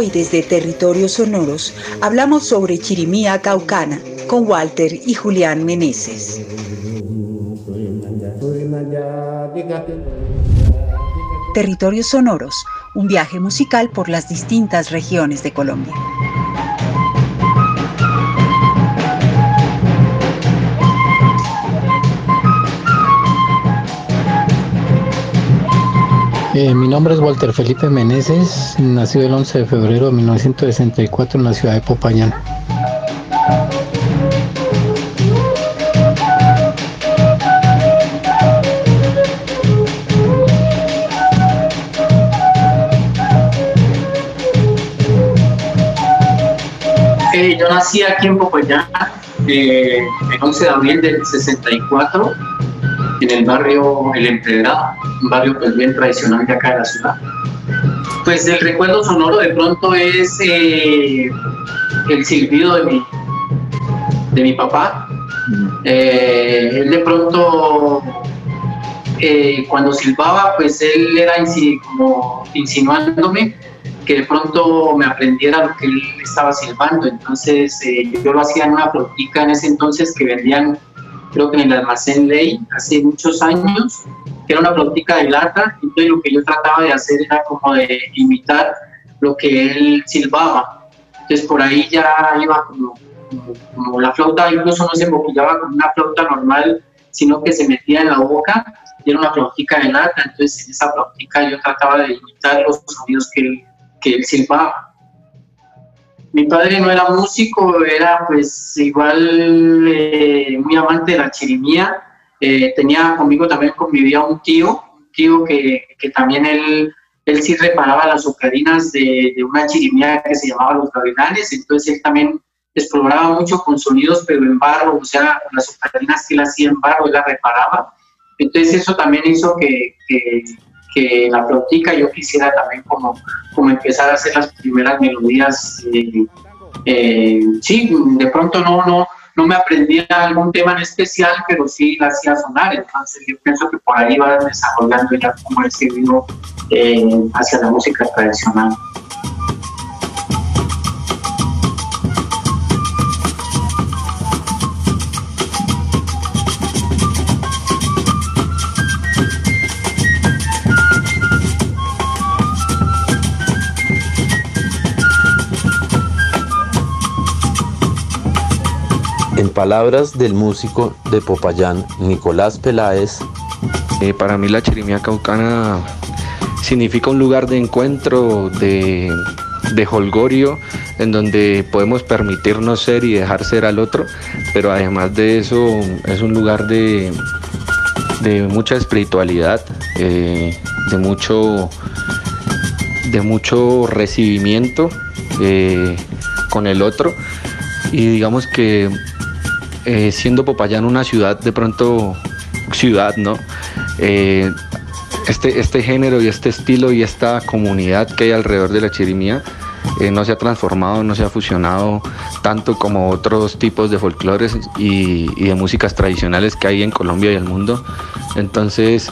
Hoy desde Territorios Sonoros hablamos sobre Chirimía Caucana con Walter y Julián Meneses. Territorios Sonoros, un viaje musical por las distintas regiones de Colombia. Eh, mi nombre es Walter Felipe Meneses, nacido el 11 de febrero de 1964 en la ciudad de Popayán. Eh, yo nací aquí en Popayán eh, el 11 de abril del 64 en el barrio El Empedrado, un barrio pues bien tradicional de acá de la ciudad. Pues el recuerdo sonoro de pronto es eh, el silbido de mi, de mi papá. Eh, él de pronto, eh, cuando silbaba, pues él era como insinuándome que de pronto me aprendiera lo que él estaba silbando. Entonces yo lo hacía en una flotica en ese entonces que vendían creo que en el almacén Ley, hace muchos años, que era una flautica de lata, entonces lo que yo trataba de hacer era como de imitar lo que él silbaba. Entonces por ahí ya iba como, la flauta incluso no se emboquillaba con una flauta normal, sino que se metía en la boca y era una flautica de lata, entonces en esa flautica yo trataba de imitar los sonidos que que él silbaba mi padre no era músico, era pues igual eh, muy amante de la chirimía. Eh, tenía conmigo también convivía un tío, un tío que, que también él, él sí reparaba las ocardinas de, de, una chirimía que se llamaba Los Gavilanes, entonces él también exploraba mucho con sonidos, pero en barro, o sea, las ocardinas que él hacía en barro, él las reparaba. Entonces eso también hizo que, que, que la flautica yo quisiera también como, como empezar a hacer las primeras melodías. Eh, eh, sí, de pronto no, no, no me aprendía algún tema en especial, pero sí la hacía sonar. Entonces yo pienso que por ahí va desarrollando ya como ese vino eh, hacia la música tradicional. Palabras del músico de Popayán, Nicolás Peláez, eh, para mí la chirimía caucana significa un lugar de encuentro, de, de holgorio, en donde podemos permitirnos ser y dejar ser al otro, pero además de eso es un lugar de, de mucha espiritualidad, eh, de, mucho, de mucho recibimiento eh, con el otro. Y digamos que eh, siendo Popayán una ciudad, de pronto ciudad, ¿no? Eh, este, este género y este estilo y esta comunidad que hay alrededor de la chirimía eh, no se ha transformado, no se ha fusionado tanto como otros tipos de folclores y, de músicas tradicionales que hay en Colombia y el mundo. Entonces,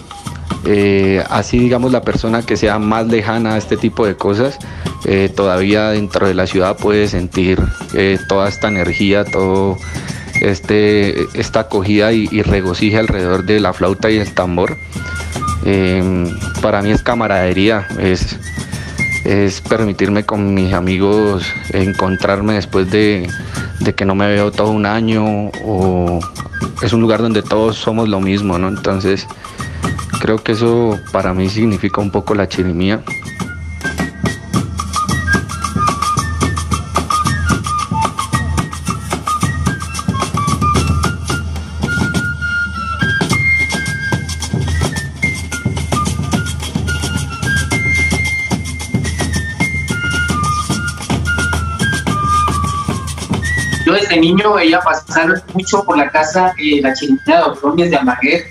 así digamos la persona que sea más lejana a este tipo de cosas, todavía dentro de la ciudad puede sentir toda esta energía, todo este, esta acogida y, y regocija alrededor de la flauta y el tambor. Em, para mí es camaradería, es, es permitirme con mis amigos encontrarme después de, de, que no me veo todo un año o es un lugar donde todos somos lo mismo, ¿no? Entonces creo que eso para mí significa un poco la chirimía. Niño veía pasar mucho por la casa eh, la chirimía de Gómez de Almaguer.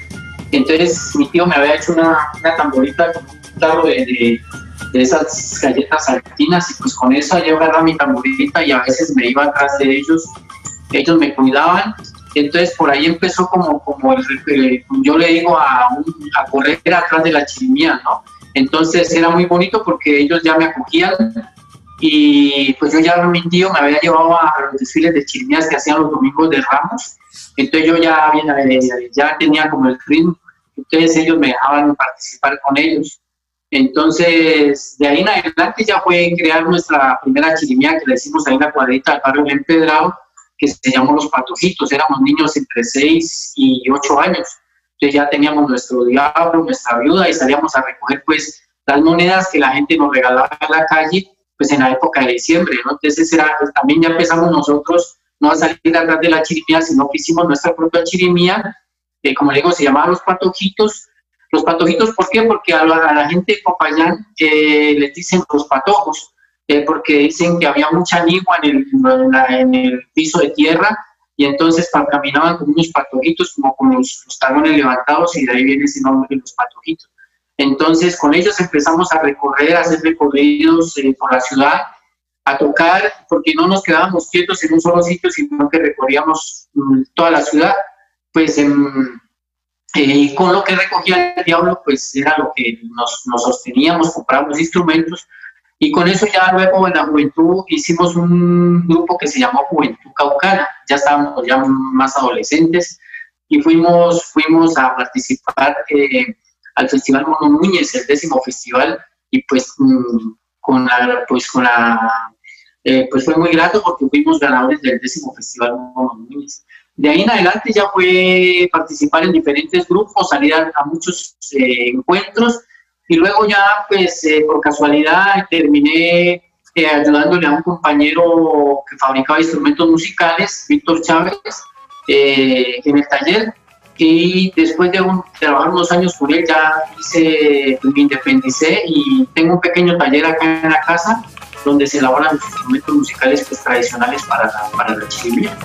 Entonces mi tío me había hecho una, una tamborita con un tarro de, de, de, esas galletas saltinas y pues con eso yo agarraba mi tamborita y a veces me iba atrás de ellos. Ellos me cuidaban. Entonces por ahí empezó como, como el, eh, yo le digo, a, un, a correr atrás de la chirimía, ¿no? Entonces era muy bonito porque ellos ya me acogían y pues yo ya mi tío me había llevado a los desfiles de chirimías que hacían los domingos de Ramos, entonces yo ya, ya tenía como el ritmo, entonces ellos me dejaban participar con ellos. Entonces, de ahí en adelante ya fue crear nuestra primera chirimía que le hicimos ahí en la cuadrita del barrio Empedrado, que se llamó Los Patojitos. Éramos niños entre 6 y 8 años. Entonces ya teníamos nuestro diablo, nuestra viuda y salíamos a recoger pues las monedas que la gente nos regalaba en la calle pues en la época de diciembre, ¿no? Entonces era, pues, también ya empezamos nosotros no a salir atrás de la chirimía, sino que hicimos nuestra propia chirimía, que como le digo, se llamaba Los Patojitos. Los Patojitos, ¿por qué? Porque a la, gente de Popayán eh, les dicen los patojos, eh, porque dicen que había mucha nigua en el, en, el piso de tierra y entonces caminaban con unos patojitos, como con los, los talones levantados y de ahí viene ese nombre de los patojitos. Entonces, con ellos empezamos a recorrer, a hacer recorridos eh, por la ciudad, a tocar, porque no nos quedábamos quietos en un solo sitio, sino que recorríamos mm, toda la ciudad. Pues em, eh, con lo que recogía el diablo, pues era lo que nos, nos sosteníamos, compramos instrumentos, y con eso ya luego en la juventud hicimos un grupo que se llamó Juventud Caucana, ya estábamos ya más adolescentes, y fuimos, fuimos a participar. Eh, al Festival Mono Núñez, el décimo festival, y pues mm, con la, pues con la, eh, pues fue muy grato porque fuimos ganadores del décimo festival Mono Núñez. De ahí en adelante ya fue participar en diferentes grupos, salir a, muchos eh, encuentros y luego ya pues eh, por casualidad terminé ayudándole a un compañero que fabricaba instrumentos musicales, Víctor Chávez, en el taller y después de trabajar unos años con él ya me independicé y tengo un pequeño taller acá en la casa donde se elaboran los instrumentos musicales pues, tradicionales para la, para la chirimía.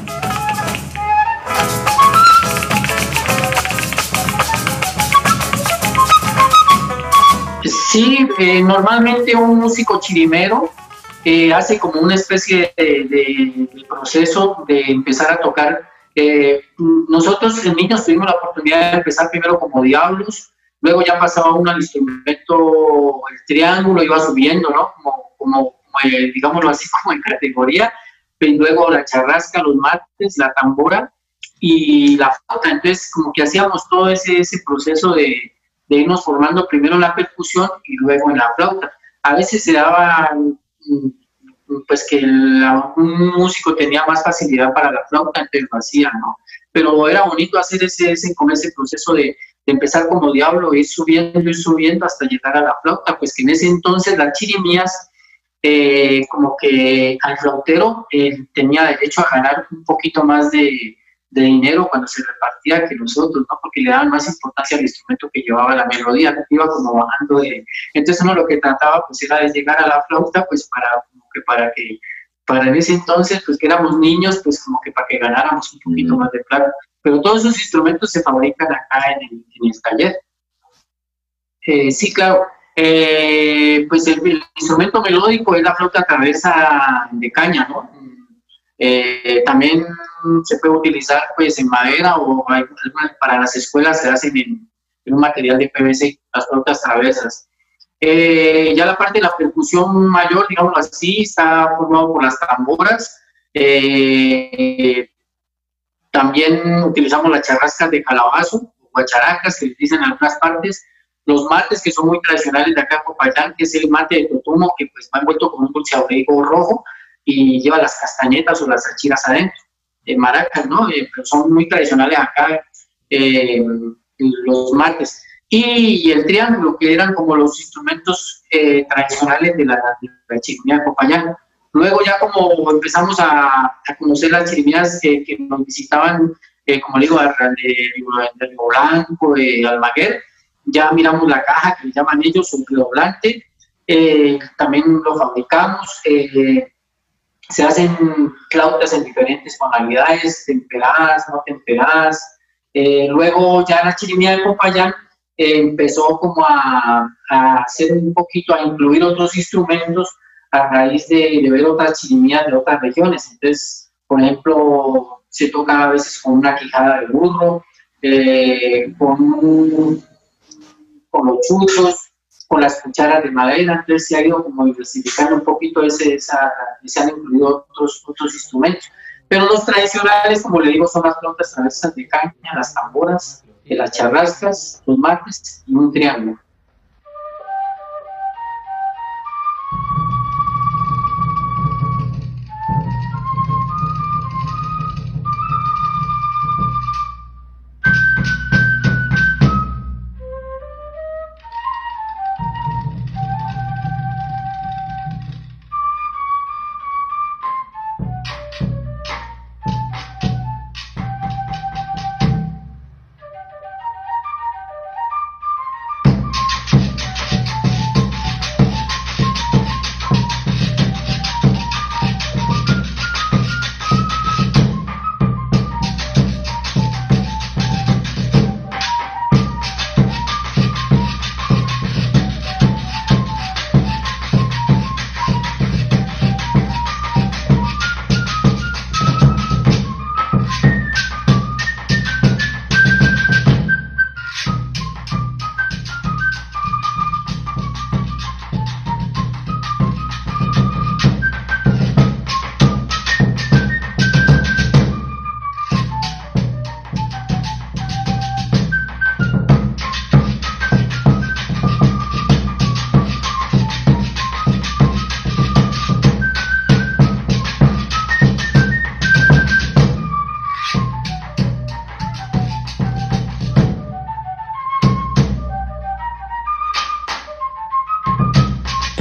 Sí, eh, normalmente un músico chirimero eh, hace como una especie de, proceso de empezar a tocar eh, nosotros en niños tuvimos la oportunidad de empezar primero como diablos, luego ya pasaba uno al instrumento, el triángulo iba subiendo, ¿no? Como, como, eh, digámoslo así, como en categoría, y luego la charrasca, los mates, la tambora y la flauta. Entonces, como que hacíamos todo ese, ese proceso de, de irnos formando primero en la percusión y luego en la flauta. A veces se daba pues que un músico tenía más facilidad para la flauta, entonces lo hacía, ¿no? Pero era bonito hacer ese, ese, con ese proceso de, de, empezar como diablo, ir subiendo, ir subiendo hasta llegar a la flauta, pues que en ese entonces las chirimías, eh, como que al flautero eh, tenía derecho a ganar un poquito más de, de dinero cuando se repartía que nosotros, ¿no? Porque le daban más importancia al instrumento que llevaba la melodía, iba como bajando de... Entonces uno lo que trataba pues era de llegar a la flauta pues para que para que para en ese entonces, pues que éramos niños, pues como que para que ganáramos un poquito más de plata. Pero todos esos instrumentos se fabrican acá en el, taller. Eh, sí, claro. Eh, pues el, instrumento melódico es la flauta cabeza de caña, ¿no? Eh, también se puede utilizar pues en madera o para las escuelas se hacen en, en un material de PVC, las flautas travesas. Eh, ya la parte de la percusión mayor, digamos así, está formado por las tamboras. Eh, también utilizamos las charrascas de calabazo, o guacharacas, que dicen en algunas partes. Los mates, que son muy tradicionales de acá en Popayán, que es el mate de totumo, que pues va envuelto con un dulce abrigo rojo y lleva las castañetas o las achiras adentro. de maracas, ¿no? Eh, pero son muy tradicionales acá los mates y el triángulo, que eran como los instrumentos eh, tradicionales de la, de la chirimía de Popayán. Luego ya como empezamos a, a conocer las chirimías que nos visitaban, eh, como digo, de, Río Blanco, de Almaguer, ya miramos la caja que le llaman ellos un redoblante, eh, también lo fabricamos, se hacen flautas en diferentes tonalidades, temperadas, no temperadas, luego ya la chirimía de Popayán empezó como a, hacer un poquito, a incluir otros instrumentos a raíz de, ver otras chirimías de otras regiones. Entonces, por ejemplo, se toca a veces con una quijada de burro, eh, con, con los chuzos, con las cucharas de madera, entonces se ha ido como diversificando un poquito, ese, esa, se han incluido otros, otros instrumentos. Pero los tradicionales, como le digo, son las flautas travesas de caña, las tamboras, las charrascas, los mates y un triángulo.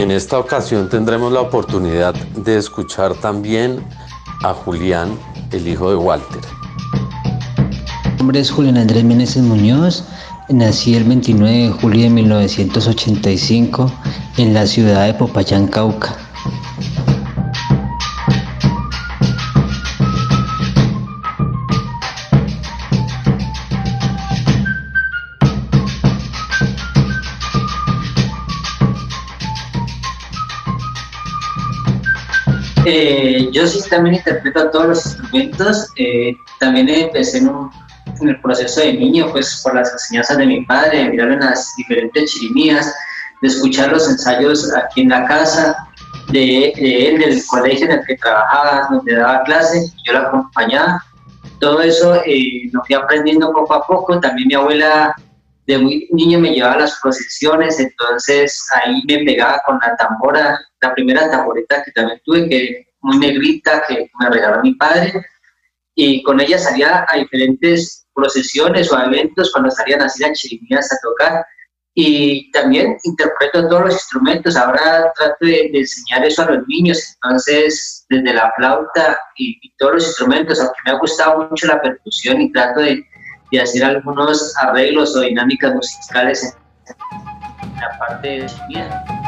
En esta ocasión tendremos la oportunidad de escuchar también a Julián, el hijo de Walter. Mi nombre es Julián Andrés Meneses Muñoz. Nací el 29 de julio de 1985 en la ciudad de Popayán, Cauca. Yo sí también interpreto todos los instrumentos. Eh, también empecé en, en, el proceso de niño, pues por las enseñanzas de mi padre, de mirar en las diferentes chirimías, de escuchar los ensayos aquí en la casa, de, él, del colegio en el que trabajaba, donde daba clase, yo la acompañaba. Todo eso eh, lo fui aprendiendo poco a poco. También mi abuela de muy niño me llevaba a las procesiones, entonces ahí me pegaba con la tambora, la primera tamboreta que también tuve, que muy negrita, que me regaló mi padre, y con ella salía a diferentes procesiones o eventos cuando salían así las chirimías a tocar, y también interpreto todos los instrumentos, ahora trato de, enseñar eso a los niños, entonces desde la flauta y, y todos los instrumentos, aunque me ha gustado mucho la percusión y trato de y hacer algunos arreglos o dinámicas musicales en la parte de sonido.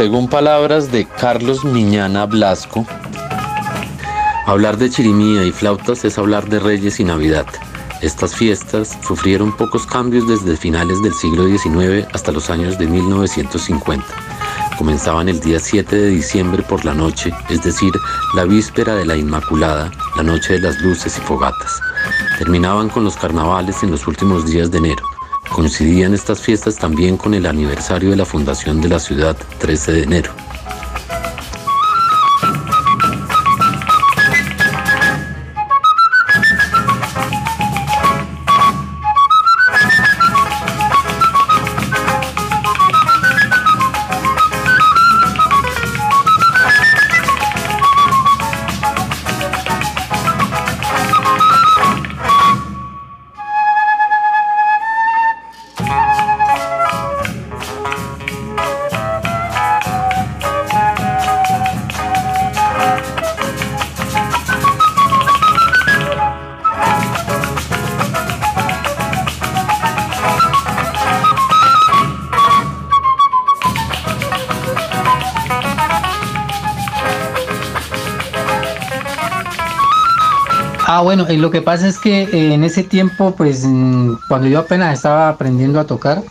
Según palabras de Carlos Miñana Blasco, hablar de chirimía y flautas es hablar de reyes y Navidad. Estas fiestas sufrieron pocos cambios desde finales del siglo XIX hasta los años de 1950. Comenzaban el día 7 de diciembre por la noche, es decir, la víspera de la Inmaculada, la noche de las luces y fogatas. Terminaban con los carnavales en los últimos días de enero. Coincidían estas fiestas también con el aniversario de la fundación de la ciudad, 13 de enero. Ah, bueno, eh, lo que pasa es que eh, en ese tiempo, pues mm, cuando yo apenas estaba aprendiendo a tocar,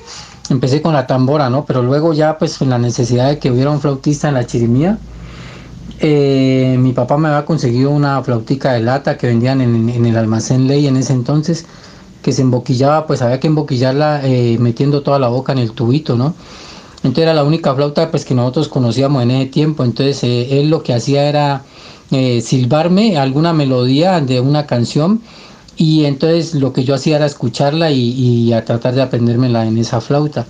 empecé con la tambora, ¿no? Pero luego ya, pues con la necesidad de que hubiera un flautista en la chirimía, eh, mi papá me había conseguido una flautica de lata que vendían en, el almacén Ley en ese entonces, que se emboquillaba, pues había que emboquillarla metiendo toda la boca en el tubito, ¿no? Entonces era la única flauta pues que nosotros conocíamos en ese tiempo, entonces él lo que hacía era eh, silbarme alguna melodía de una canción y entonces lo que yo hacía era escucharla y, a tratar de aprendérmela en esa flauta.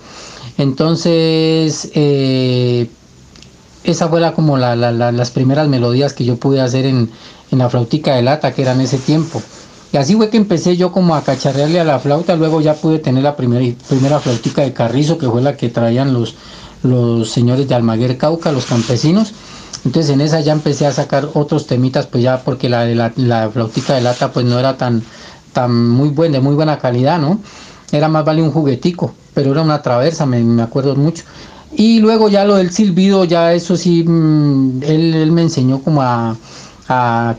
Entonces, eh, esa fue como las primeras melodías que yo pude hacer en, la flautica de lata, que era en ese tiempo. Y así fue que empecé yo como a cacharrearle a la flauta, luego ya pude tener la primera, primera flautica de carrizo, que fue la que traían los, los señores de Almaguer Cauca, los campesinos. Entonces en esa ya empecé a sacar otros temitas, pues ya porque la de la, la flautita de lata pues no era tan, tan muy buena, de muy buena calidad, ¿no? Era más vale un juguetico, pero era una traversa, me, acuerdo mucho. Y luego ya lo del silbido, ya eso sí, mm, él, me enseñó como a,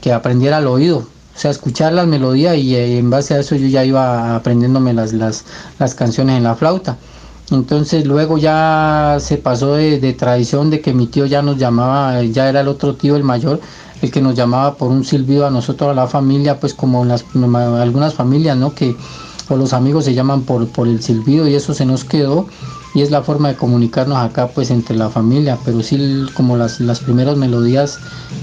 que aprendiera al oído, o sea, escuchar las melodías y, eh, en base a eso yo ya iba aprendiéndome las, las, las canciones en la flauta. Entonces luego ya se pasó de, tradición de que mi tío ya nos llamaba, ya era el otro tío, el mayor, el que nos llamaba por un silbido a nosotros, a la familia, pues como las, algunas familias, ¿no? Que o los amigos se llaman por, por el silbido y eso se nos quedó y es la forma de comunicarnos acá pues entre la familia, pero sí como las, las primeras melodías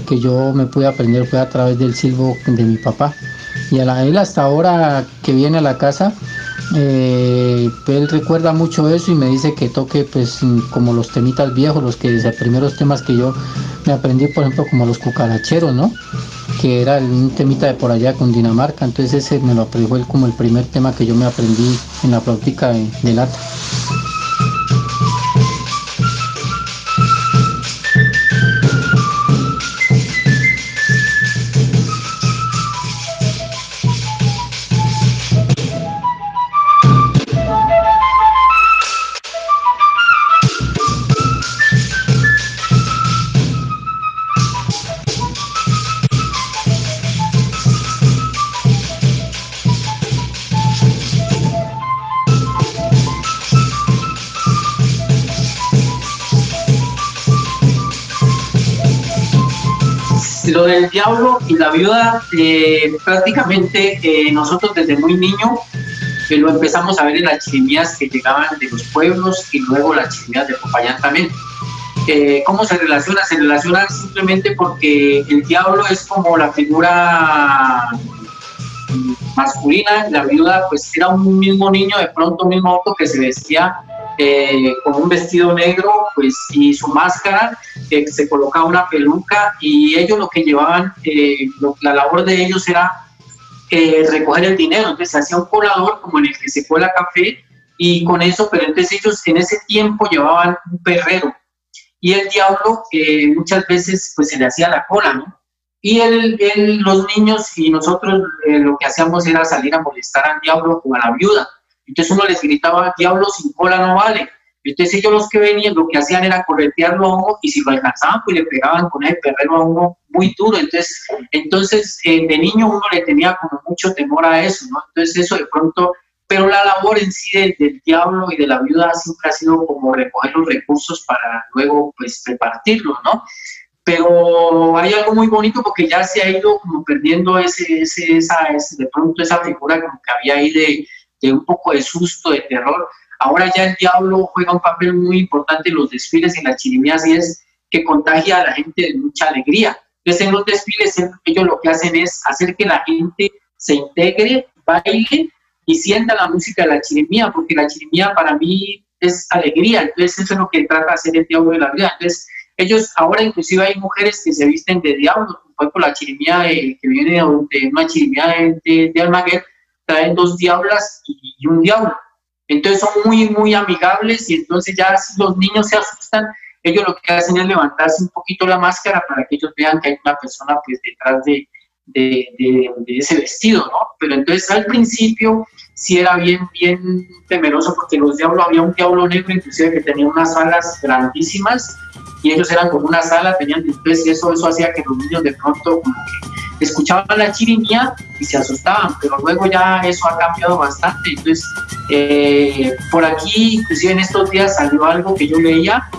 que yo me pude aprender fue a través del silbo de mi papá. Y a la, él hasta ahora que viene a la casa, eh, él recuerda mucho eso y me dice que toque pues como los temitas viejos, los que los primeros temas que yo me aprendí, por ejemplo, como los cucaracheros, ¿no? Que era un temita de por allá con Dinamarca, entonces ese me lo aprendió él como el primer tema que yo me aprendí en la flautica de lata. Lo del diablo y la viuda, eh, prácticamente eh, nosotros desde muy niño eh, lo empezamos a ver en las chirimías que llegaban de los pueblos y luego las chirimías de Popayán también. ¿Cómo se relaciona? Se relaciona simplemente porque el diablo es como la figura masculina, la viuda pues era un mismo niño, de pronto un mismo auto que se vestía eh, con un vestido negro pues, y su máscara, que se colocaba una peluca y ellos lo que llevaban, eh, la labor de ellos era eh, recoger el dinero, entonces hacía un colador como en el que se cuela café y con eso, pero entonces ellos en ese tiempo llevaban un perrero y el diablo muchas veces pues se le hacía la cola, ¿no? Y el, los niños y nosotros lo que hacíamos era salir a molestar al diablo o a la viuda entonces uno les gritaba, diablo sin cola no vale. Entonces ellos los que venían lo que hacían era corretearlo a uno y si lo alcanzaban pues le pegaban con el perrero a uno muy duro. Entonces, entonces eh, de niño uno le tenía como mucho temor a eso, ¿no? Entonces eso de pronto, pero la labor en sí del, diablo y de la viuda siempre ha sido como recoger los recursos para luego pues repartirlos, ¿no? Pero hay algo muy bonito porque ya se ha ido como perdiendo ese, ese, esa, ese, de pronto esa figura como que había ahí de de un poco de susto, de terror. Ahora ya el diablo juega un papel muy importante en los desfiles y en las chirimías y es que contagia a la gente de mucha alegría. Entonces en los desfiles ellos lo que hacen es hacer que la gente se integre, baile y sienta la música de la chirimía, porque la chirimía para mí es alegría, entonces eso es lo que trata de hacer el diablo de la vida. Entonces ellos, ahora inclusive hay mujeres que se visten de diablo, por ejemplo la chirimía que viene de una chirimía de, de Almaguer, traen dos diablas y, un diablo. Entonces son muy, muy amigables y entonces ya si los niños se asustan, ellos lo que hacen es levantarse un poquito la máscara para que ellos vean que hay una persona pues detrás de, de, ese vestido, ¿no? Pero entonces al principio sí era bien, bien temeroso porque los diablos, había un diablo negro inclusive que tenía unas alas grandísimas y ellos eran como una sala, tenían entonces eso, eso hacía que los niños de pronto como que escuchaban la chirimía y se asustaban, pero luego ya eso ha cambiado bastante. Entonces, eh, por aquí, inclusive en estos días salió algo que yo leía.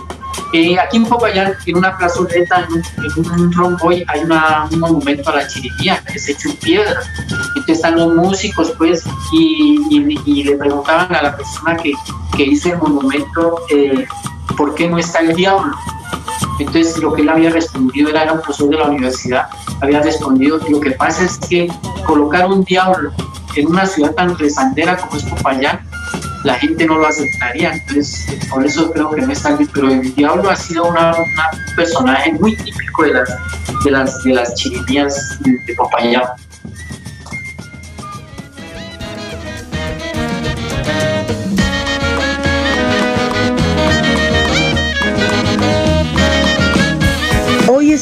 Eh, aquí en Popayán, en una plazoleta, en un, en romboy, hay un monumento a la chirimía que es hecho en piedra. Entonces están los músicos, pues, y, le preguntaban a la persona que, que hizo el monumento eh, por qué no está el diablo. Entonces lo que él había respondido era, un profesor de la universidad, había respondido, lo que pasa es que colocar un diablo en una ciudad tan rezandera como es Popayán, la gente no lo aceptaría, entonces por eso creo que no está bien, pero el diablo ha sido un personaje muy típico de las, de las, de las de Popayán.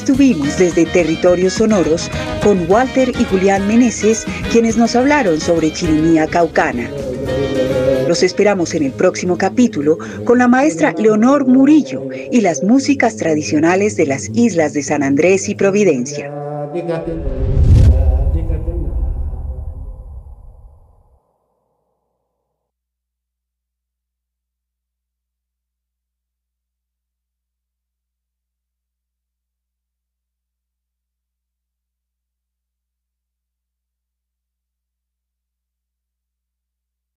Estuvimos desde territorios sonoros con Walter y Julián Meneses, quienes nos hablaron sobre chirimía caucana. Los esperamos en el próximo capítulo con la maestra Leonor Murillo y las músicas tradicionales de las islas de San Andrés y Providencia.